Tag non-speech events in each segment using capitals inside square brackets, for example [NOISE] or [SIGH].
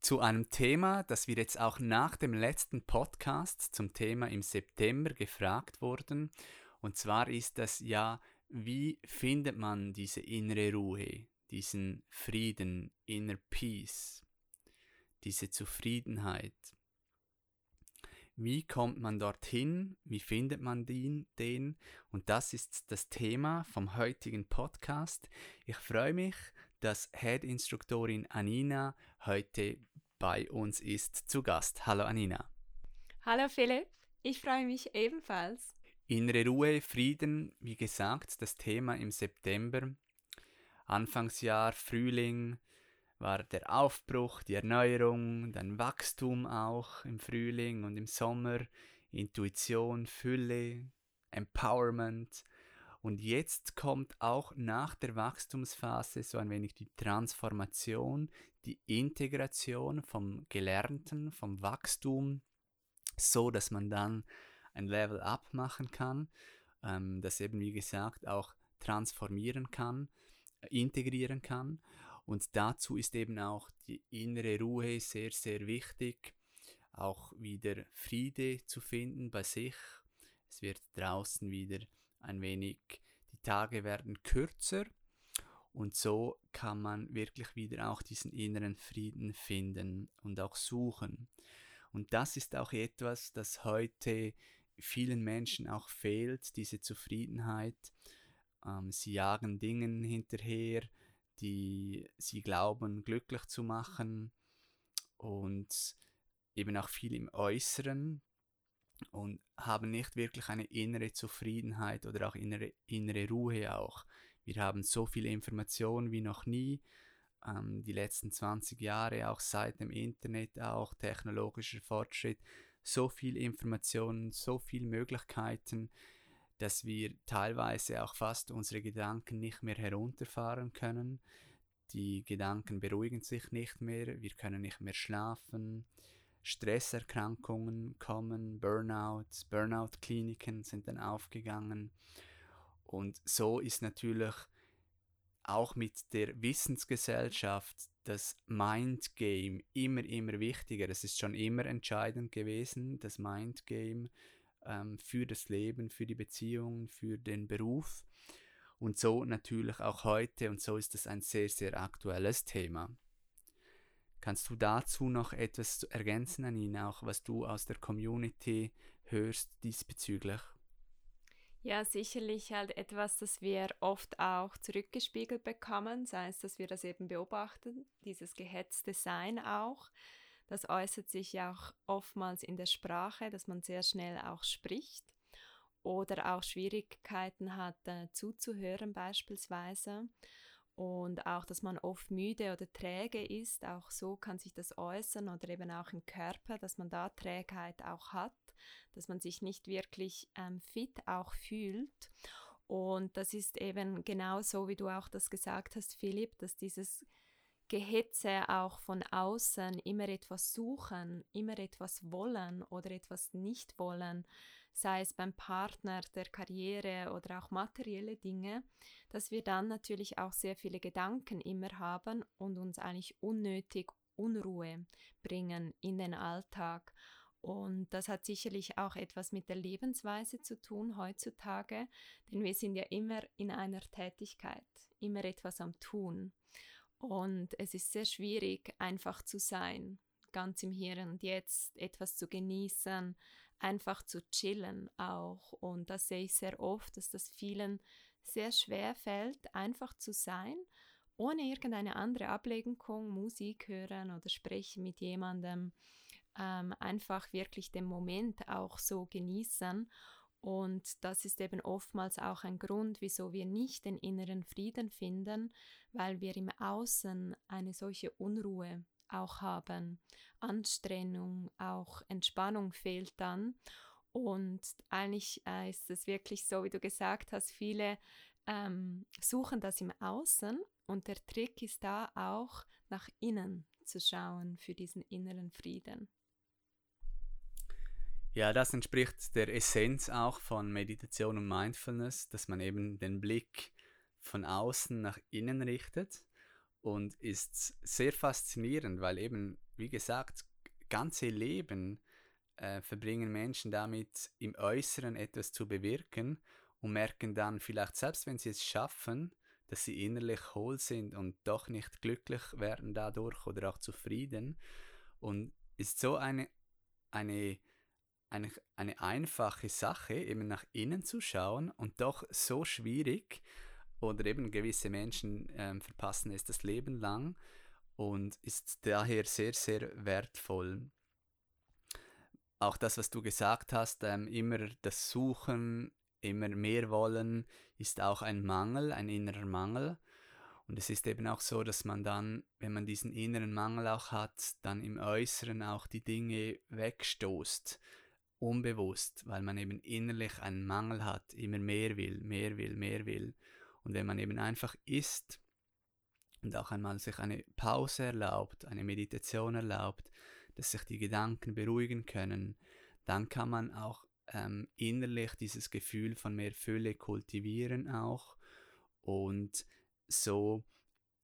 zu einem Thema, das wir jetzt auch nach dem letzten Podcast zum Thema im September gefragt wurden. Und zwar ist das ja, wie findet man diese innere Ruhe, diesen Frieden, inner Peace, diese Zufriedenheit. Wie kommt man dorthin? Wie findet man den, den? Und das ist das Thema vom heutigen Podcast. Ich freue mich, dass Head-Instruktorin Anina heute bei uns ist zu Gast. Hallo Anina. Hallo Philipp, ich freue mich ebenfalls. Innere Ruhe, Frieden, wie gesagt, das Thema im September. Anfangsjahr, Frühling war der Aufbruch, die Erneuerung, dann Wachstum auch im Frühling und im Sommer, Intuition, Fülle, Empowerment. Und jetzt kommt auch nach der Wachstumsphase so ein wenig die Transformation, die Integration vom Gelernten, vom Wachstum, so dass man dann ein Level up machen kann, ähm, das eben wie gesagt auch transformieren kann, äh, integrieren kann. Und dazu ist eben auch die innere Ruhe sehr, sehr wichtig, auch wieder Friede zu finden bei sich. Es wird draußen wieder ein wenig, die Tage werden kürzer und so kann man wirklich wieder auch diesen inneren Frieden finden und auch suchen. Und das ist auch etwas, das heute vielen Menschen auch fehlt, diese Zufriedenheit. Ähm, sie jagen Dingen hinterher, die sie glauben glücklich zu machen und eben auch viel im Äußeren und haben nicht wirklich eine innere Zufriedenheit oder auch innere, innere Ruhe auch. Wir haben so viele Informationen wie noch nie. Ähm, die letzten 20 Jahre, auch seit dem Internet, auch technologischer Fortschritt, so viel Informationen, so viele Möglichkeiten, dass wir teilweise auch fast unsere Gedanken nicht mehr herunterfahren können. Die Gedanken beruhigen sich nicht mehr, wir können nicht mehr schlafen. Stresserkrankungen kommen, Burnouts, Burnout-Kliniken sind dann aufgegangen. Und so ist natürlich auch mit der Wissensgesellschaft das Mindgame immer, immer wichtiger. Es ist schon immer entscheidend gewesen, das Mindgame ähm, für das Leben, für die Beziehungen, für den Beruf. Und so natürlich auch heute. Und so ist es ein sehr, sehr aktuelles Thema. Kannst du dazu noch etwas ergänzen, Anina, auch was du aus der Community hörst diesbezüglich? Ja, sicherlich halt etwas, das wir oft auch zurückgespiegelt bekommen, sei es, dass wir das eben beobachten, dieses gehetzte Sein auch. Das äußert sich ja auch oftmals in der Sprache, dass man sehr schnell auch spricht oder auch Schwierigkeiten hat äh, zuzuhören beispielsweise und auch, dass man oft müde oder träge ist, auch so kann sich das äußern oder eben auch im Körper, dass man da Trägheit auch hat dass man sich nicht wirklich ähm, fit auch fühlt. Und das ist eben genau so, wie du auch das gesagt hast, Philipp, dass dieses Gehetze auch von außen, immer etwas suchen, immer etwas wollen oder etwas nicht wollen, sei es beim Partner, der Karriere oder auch materielle Dinge, dass wir dann natürlich auch sehr viele Gedanken immer haben und uns eigentlich unnötig Unruhe bringen in den Alltag. Und das hat sicherlich auch etwas mit der Lebensweise zu tun heutzutage, denn wir sind ja immer in einer Tätigkeit, immer etwas am Tun. Und es ist sehr schwierig, einfach zu sein, ganz im Hier und Jetzt, etwas zu genießen, einfach zu chillen auch. Und das sehe ich sehr oft, dass das vielen sehr schwer fällt, einfach zu sein, ohne irgendeine andere Ablenkung, Musik hören oder sprechen mit jemandem ähm, einfach wirklich den Moment auch so genießen. Und das ist eben oftmals auch ein Grund, wieso wir nicht den inneren Frieden finden, weil wir im Außen eine solche Unruhe auch haben. Anstrengung, auch Entspannung fehlt dann. Und eigentlich äh, ist es wirklich so, wie du gesagt hast, viele ähm, suchen das im Außen und der Trick ist da auch nach innen zu schauen für diesen inneren Frieden. Ja, das entspricht der Essenz auch von Meditation und Mindfulness, dass man eben den Blick von außen nach innen richtet und ist sehr faszinierend, weil eben, wie gesagt, ganze Leben äh, verbringen Menschen damit, im Äußeren etwas zu bewirken und merken dann vielleicht, selbst wenn sie es schaffen, dass sie innerlich hohl sind und doch nicht glücklich werden dadurch oder auch zufrieden. Und ist so eine, eine, eine, eine einfache Sache, eben nach innen zu schauen und doch so schwierig. Oder eben gewisse Menschen ähm, verpassen es das Leben lang und ist daher sehr, sehr wertvoll. Auch das, was du gesagt hast, ähm, immer das Suchen immer mehr wollen, ist auch ein Mangel, ein innerer Mangel. Und es ist eben auch so, dass man dann, wenn man diesen inneren Mangel auch hat, dann im Äußeren auch die Dinge wegstoßt, unbewusst, weil man eben innerlich einen Mangel hat, immer mehr will, mehr will, mehr will. Und wenn man eben einfach isst und auch einmal sich eine Pause erlaubt, eine Meditation erlaubt, dass sich die Gedanken beruhigen können, dann kann man auch ähm, innerlich dieses Gefühl von mehr Fülle kultivieren auch und so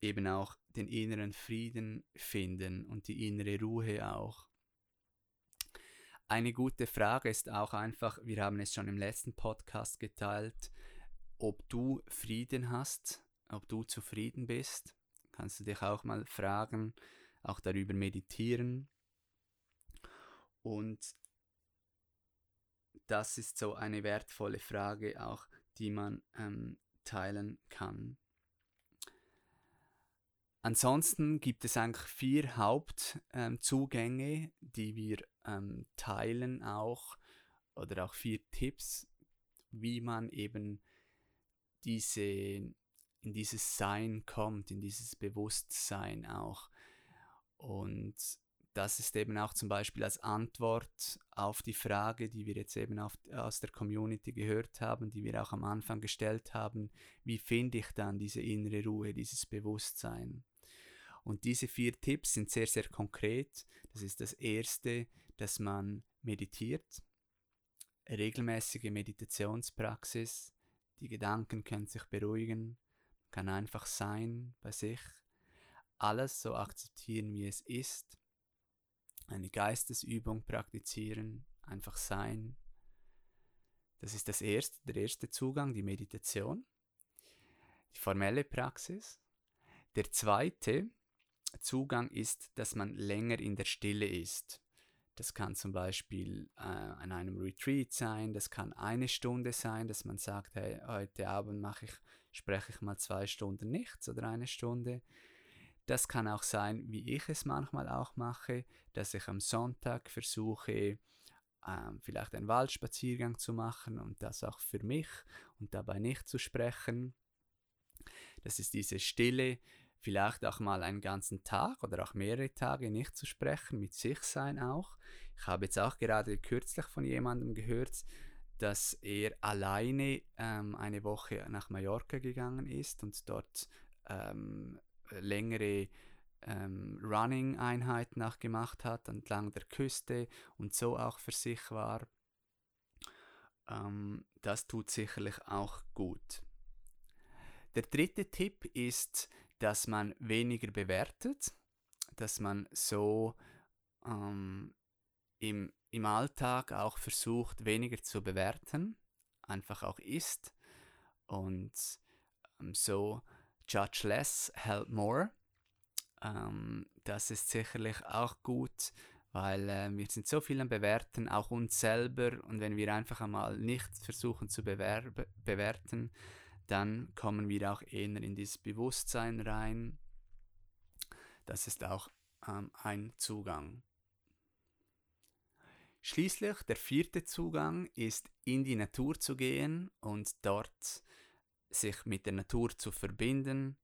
eben auch den inneren Frieden finden und die innere Ruhe auch. Eine gute Frage ist auch einfach, wir haben es schon im letzten Podcast geteilt, ob du Frieden hast, ob du zufrieden bist. Kannst du dich auch mal fragen, auch darüber meditieren. Und das ist so eine wertvolle Frage auch, die man ähm, teilen kann. Ansonsten gibt es eigentlich vier Hauptzugänge, ähm, die wir ähm, teilen auch, oder auch vier Tipps, wie man eben diese, in dieses Sein kommt, in dieses Bewusstsein auch. Und das ist eben auch zum Beispiel als Antwort auf die Frage, die wir jetzt eben auf, aus der Community gehört haben, die wir auch am Anfang gestellt haben, wie finde ich dann diese innere Ruhe, dieses Bewusstsein? Und diese vier Tipps sind sehr, sehr konkret. Das ist das erste, dass man meditiert, regelmäßige Meditationspraxis, die Gedanken können sich beruhigen, kann einfach sein bei sich, alles so akzeptieren, wie es ist eine Geistesübung praktizieren, einfach sein. Das ist das erste, der erste Zugang, die Meditation, die formelle Praxis. Der zweite Zugang ist, dass man länger in der Stille ist. Das kann zum Beispiel äh, an einem Retreat sein, das kann eine Stunde sein, dass man sagt, hey, heute Abend mache ich, spreche ich mal zwei Stunden nichts oder eine Stunde. Das kann auch sein, wie ich es manchmal auch mache, dass ich am Sonntag versuche, ähm, vielleicht einen Waldspaziergang zu machen und das auch für mich und dabei nicht zu sprechen. Das ist diese Stille, vielleicht auch mal einen ganzen Tag oder auch mehrere Tage nicht zu sprechen, mit sich sein auch. Ich habe jetzt auch gerade kürzlich von jemandem gehört, dass er alleine ähm, eine Woche nach Mallorca gegangen ist und dort ähm, längere ähm, Running-Einheiten auch gemacht hat entlang der Küste und so auch für sich war. Ähm, das tut sicherlich auch gut. Der dritte Tipp ist, dass man weniger bewertet, dass man so ähm, im, im Alltag auch versucht, weniger zu bewerten, einfach auch ist und ähm, so Judge Less, Help More. Ähm, das ist sicherlich auch gut, weil äh, wir sind so viel am Bewerten, auch uns selber. Und wenn wir einfach einmal nicht versuchen zu bewerten, dann kommen wir auch eher in dieses Bewusstsein rein. Das ist auch ähm, ein Zugang. Schließlich der vierte Zugang ist in die Natur zu gehen und dort sich mit der Natur zu verbinden,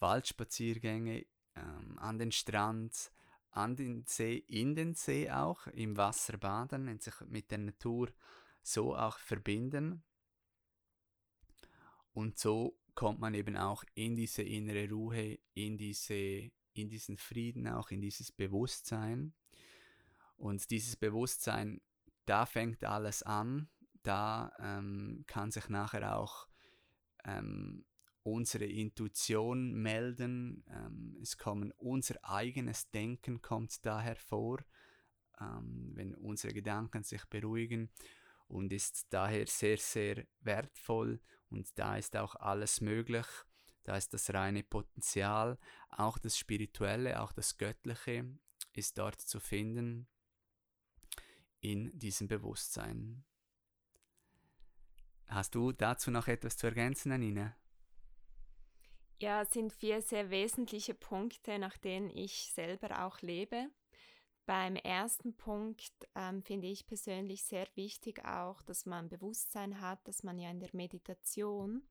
Waldspaziergänge ähm, an den Strand, an den See, in den See auch, im Wasser baden und sich mit der Natur so auch verbinden. Und so kommt man eben auch in diese innere Ruhe, in, diese, in diesen Frieden, auch in dieses Bewusstsein. Und dieses Bewusstsein, da fängt alles an, da ähm, kann sich nachher auch ähm, unsere Intuition melden, ähm, es kommen unser eigenes Denken kommt da hervor, ähm, wenn unsere Gedanken sich beruhigen und ist daher sehr, sehr wertvoll und da ist auch alles möglich, da ist das reine Potenzial, auch das Spirituelle, auch das Göttliche ist dort zu finden in diesem Bewusstsein. Hast du dazu noch etwas zu ergänzen, Anina? Ja, es sind vier sehr wesentliche Punkte, nach denen ich selber auch lebe. Beim ersten Punkt ähm, finde ich persönlich sehr wichtig auch, dass man Bewusstsein hat, dass man ja in der Meditation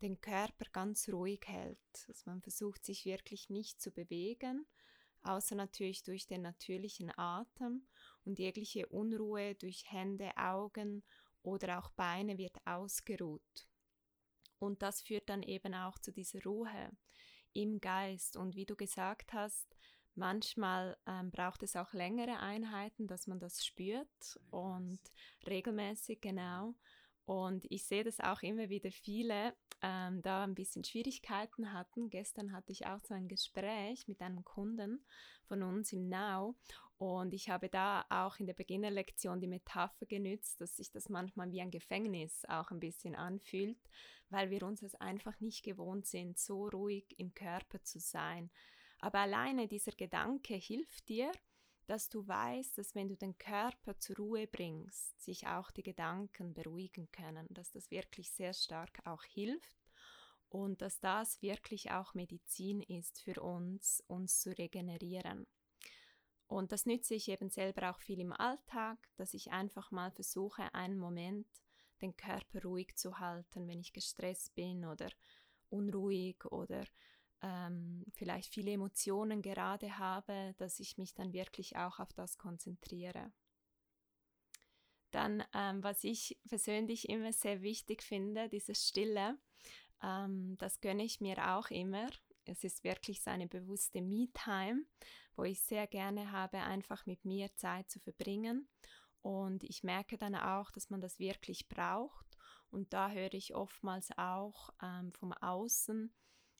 den Körper ganz ruhig hält, dass man versucht, sich wirklich nicht zu bewegen, außer natürlich durch den natürlichen Atem und jegliche Unruhe durch Hände, Augen oder auch Beine wird ausgeruht. Und das führt dann eben auch zu dieser Ruhe im Geist. Und wie du gesagt hast, manchmal ähm, braucht es auch längere Einheiten, dass man das spürt und regelmäßig genau. Und ich sehe das auch immer wieder viele, ähm, da ein bisschen Schwierigkeiten hatten. Gestern hatte ich auch so ein Gespräch mit einem Kunden von uns im Now und ich habe da auch in der Beginnerlektion die Metapher genützt, dass sich das manchmal wie ein Gefängnis auch ein bisschen anfühlt, weil wir uns es einfach nicht gewohnt sind, so ruhig im Körper zu sein. Aber alleine dieser Gedanke hilft dir, dass du weißt, dass wenn du den Körper zur Ruhe bringst, sich auch die Gedanken beruhigen können, dass das wirklich sehr stark auch hilft und dass das wirklich auch Medizin ist für uns, uns zu regenerieren. Und das nütze ich eben selber auch viel im Alltag, dass ich einfach mal versuche, einen Moment den Körper ruhig zu halten, wenn ich gestresst bin oder unruhig oder ähm, vielleicht viele Emotionen gerade habe, dass ich mich dann wirklich auch auf das konzentriere. Dann, ähm, was ich persönlich immer sehr wichtig finde, dieses Stille, ähm, das gönne ich mir auch immer. Es ist wirklich so eine bewusste Me-Time, wo ich sehr gerne habe, einfach mit mir Zeit zu verbringen. Und ich merke dann auch, dass man das wirklich braucht. Und da höre ich oftmals auch ähm, vom Außen,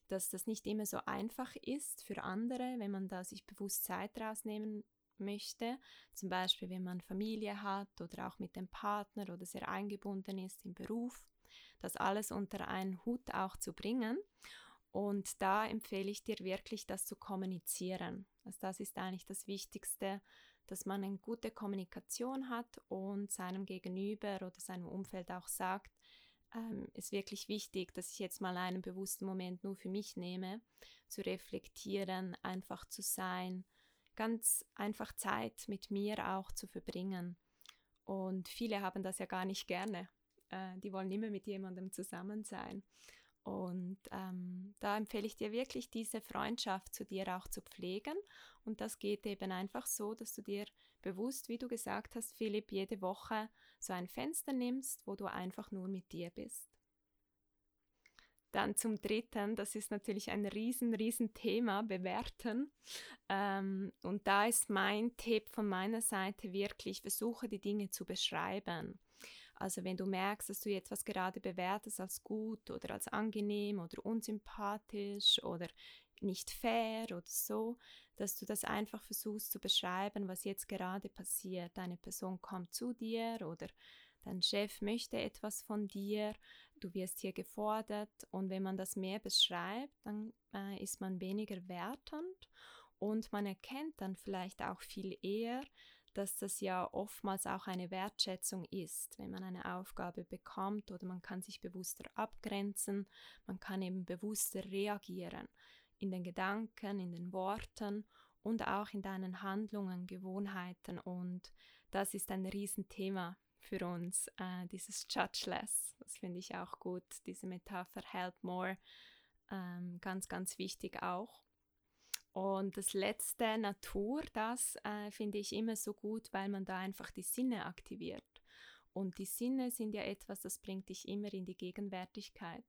dass das nicht immer so einfach ist für andere, wenn man da sich bewusst Zeit rausnehmen möchte. Zum Beispiel, wenn man Familie hat oder auch mit dem Partner oder sehr eingebunden ist im Beruf. Das alles unter einen Hut auch zu bringen. Und da empfehle ich dir wirklich, das zu kommunizieren. Also das ist eigentlich das Wichtigste, dass man eine gute Kommunikation hat und seinem Gegenüber oder seinem Umfeld auch sagt, ähm, ist wirklich wichtig, dass ich jetzt mal einen bewussten Moment nur für mich nehme, zu reflektieren, einfach zu sein, ganz einfach Zeit mit mir auch zu verbringen. Und viele haben das ja gar nicht gerne. Äh, die wollen immer mit jemandem zusammen sein. Und ähm, da empfehle ich dir wirklich, diese Freundschaft zu dir auch zu pflegen. Und das geht eben einfach so, dass du dir bewusst, wie du gesagt hast, Philipp, jede Woche so ein Fenster nimmst, wo du einfach nur mit dir bist. Dann zum Dritten, das ist natürlich ein riesen, riesen Thema, bewerten. Ähm, und da ist mein Tipp von meiner Seite wirklich, versuche die Dinge zu beschreiben. Also wenn du merkst, dass du etwas gerade bewertest als gut oder als angenehm oder unsympathisch oder nicht fair oder so, dass du das einfach versuchst zu beschreiben, was jetzt gerade passiert. Eine Person kommt zu dir oder dein Chef möchte etwas von dir, du wirst hier gefordert und wenn man das mehr beschreibt, dann äh, ist man weniger wertend und man erkennt dann vielleicht auch viel eher, dass das ja oftmals auch eine Wertschätzung ist, wenn man eine Aufgabe bekommt oder man kann sich bewusster abgrenzen, man kann eben bewusster reagieren in den Gedanken, in den Worten und auch in deinen Handlungen, Gewohnheiten und das ist ein Riesenthema für uns, äh, dieses Judgeless. Das finde ich auch gut, diese Metapher Help More, ähm, ganz, ganz wichtig auch. Und das letzte, Natur, das äh, finde ich immer so gut, weil man da einfach die Sinne aktiviert. Und die Sinne sind ja etwas, das bringt dich immer in die Gegenwärtigkeit.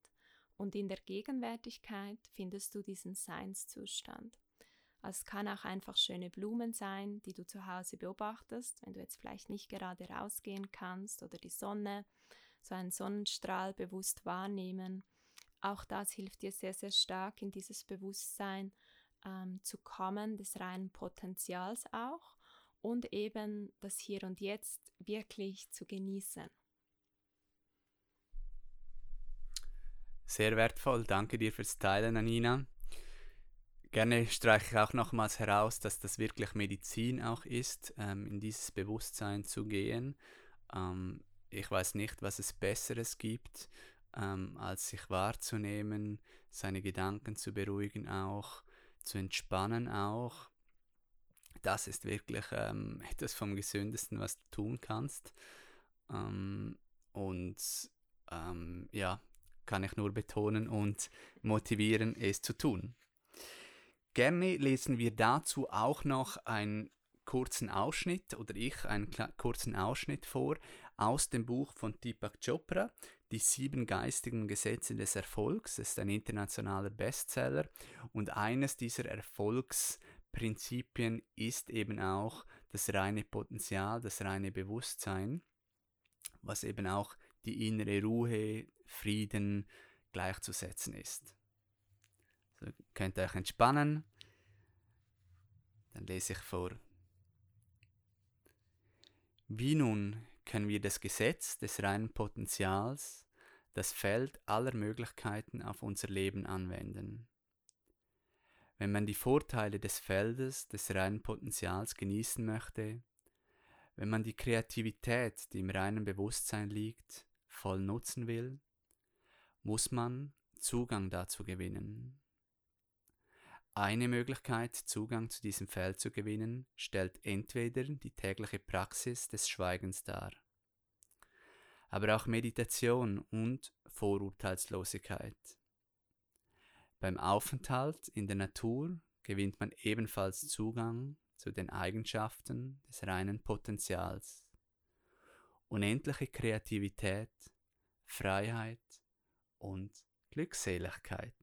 Und in der Gegenwärtigkeit findest du diesen Seinszustand. Also es kann auch einfach schöne Blumen sein, die du zu Hause beobachtest, wenn du jetzt vielleicht nicht gerade rausgehen kannst oder die Sonne, so einen Sonnenstrahl bewusst wahrnehmen. Auch das hilft dir sehr, sehr stark in dieses Bewusstsein ähm, zu kommen, des reinen Potenzials auch und eben das Hier und Jetzt wirklich zu genießen. Sehr wertvoll. Danke dir fürs Teilen, Anina. Gerne streiche ich auch nochmals heraus, dass das wirklich Medizin auch ist, ähm, in dieses Bewusstsein zu gehen. Ähm, ich weiß nicht, was es Besseres gibt, ähm, als sich wahrzunehmen, seine Gedanken zu beruhigen auch, zu entspannen auch. Das ist wirklich ähm, [LAUGHS] etwas vom Gesündesten, was du tun kannst. Ähm, und ähm, ja, kann ich nur betonen und motivieren, es zu tun. Gerne lesen wir dazu auch noch einen kurzen Ausschnitt oder ich einen kurzen Ausschnitt vor aus dem Buch von Deepak Chopra, Die sieben geistigen Gesetze des Erfolgs. Es ist ein internationaler Bestseller und eines dieser Erfolgsprinzipien ist eben auch das reine Potenzial, das reine Bewusstsein, was eben auch die innere Ruhe, Frieden gleichzusetzen ist. So könnt ihr euch entspannen. Dann lese ich vor. Wie nun können wir das Gesetz des reinen Potenzials, das Feld aller Möglichkeiten auf unser Leben anwenden? Wenn man die Vorteile des Feldes des reinen Potenzials genießen möchte, wenn man die Kreativität, die im reinen Bewusstsein liegt, voll nutzen will, muss man Zugang dazu gewinnen. Eine Möglichkeit, Zugang zu diesem Feld zu gewinnen, stellt entweder die tägliche Praxis des Schweigens dar, aber auch Meditation und Vorurteilslosigkeit. Beim Aufenthalt in der Natur gewinnt man ebenfalls Zugang zu den Eigenschaften des reinen Potenzials. Unendliche Kreativität, Freiheit und Glückseligkeit.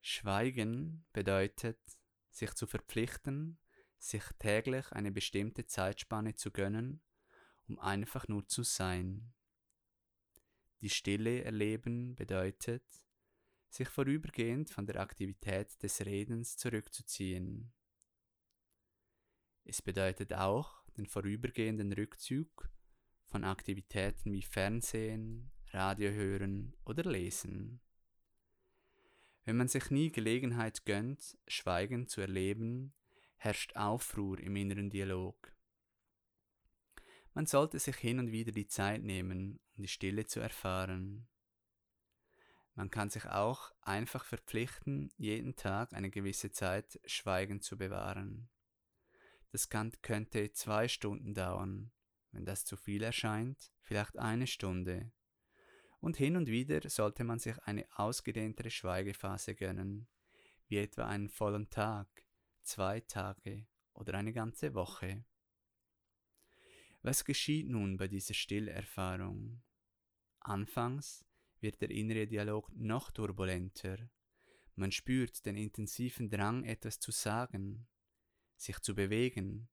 Schweigen bedeutet, sich zu verpflichten, sich täglich eine bestimmte Zeitspanne zu gönnen, um einfach nur zu sein. Die Stille erleben bedeutet, sich vorübergehend von der Aktivität des Redens zurückzuziehen. Es bedeutet auch den vorübergehenden Rückzug von Aktivitäten wie Fernsehen, Radio hören oder Lesen. Wenn man sich nie Gelegenheit gönnt, Schweigen zu erleben, herrscht Aufruhr im inneren Dialog. Man sollte sich hin und wieder die Zeit nehmen, um die Stille zu erfahren. Man kann sich auch einfach verpflichten, jeden Tag eine gewisse Zeit Schweigen zu bewahren. Das könnte zwei Stunden dauern, wenn das zu viel erscheint, vielleicht eine Stunde, und hin und wieder sollte man sich eine ausgedehntere Schweigephase gönnen, wie etwa einen vollen Tag, zwei Tage oder eine ganze Woche. Was geschieht nun bei dieser Stillerfahrung? Anfangs wird der innere Dialog noch turbulenter. Man spürt den intensiven Drang, etwas zu sagen, sich zu bewegen.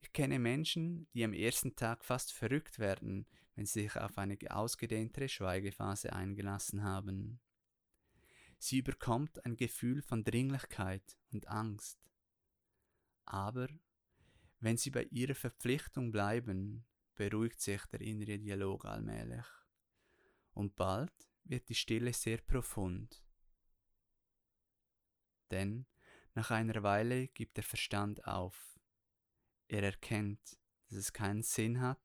Ich kenne Menschen, die am ersten Tag fast verrückt werden, wenn sie sich auf eine ausgedehntere Schweigephase eingelassen haben. Sie überkommt ein Gefühl von Dringlichkeit und Angst. Aber wenn sie bei ihrer Verpflichtung bleiben, beruhigt sich der innere Dialog allmählich. Und bald wird die Stille sehr profund. Denn nach einer Weile gibt der Verstand auf. Er erkennt, dass es keinen Sinn hat,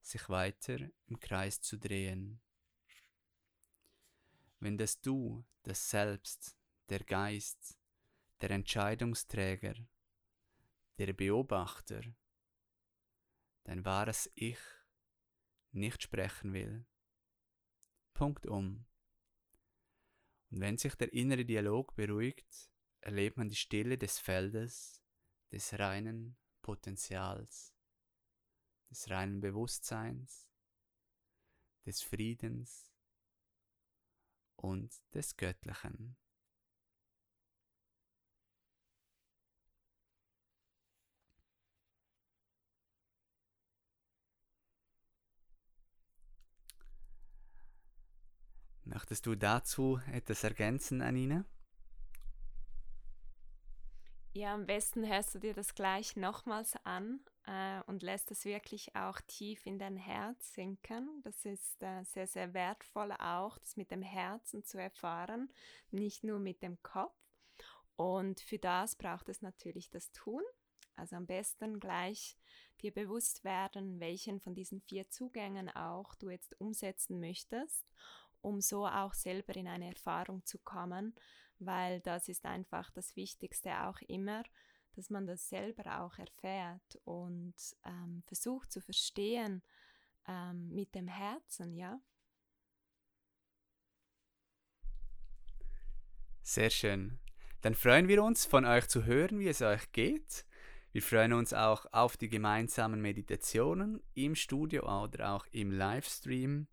sich weiter im Kreis zu drehen. Wenn das Du, das Selbst, der Geist, der Entscheidungsträger, der Beobachter, dein wahres Ich nicht sprechen will, Punktum. Und wenn sich der innere Dialog beruhigt, erlebt man die Stille des Feldes, des reinen Potenzials, des reinen Bewusstseins, des Friedens und des Göttlichen. Möchtest du dazu etwas ergänzen, Anina? Ja, am besten hörst du dir das gleich nochmals an äh, und lässt es wirklich auch tief in dein Herz sinken. Das ist äh, sehr, sehr wertvoll auch, das mit dem Herzen zu erfahren, nicht nur mit dem Kopf. Und für das braucht es natürlich das Tun. Also am besten gleich dir bewusst werden, welchen von diesen vier Zugängen auch du jetzt umsetzen möchtest um so auch selber in eine Erfahrung zu kommen, weil das ist einfach das Wichtigste auch immer, dass man das selber auch erfährt und ähm, versucht zu verstehen ähm, mit dem Herzen, ja. Sehr schön. Dann freuen wir uns, von euch zu hören, wie es euch geht. Wir freuen uns auch auf die gemeinsamen Meditationen im Studio oder auch im Livestream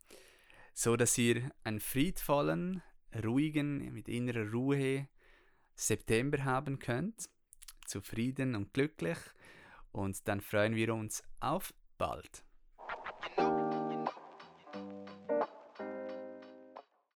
so dass ihr einen friedvollen, ruhigen, mit innerer Ruhe September haben könnt, zufrieden und glücklich und dann freuen wir uns auf bald.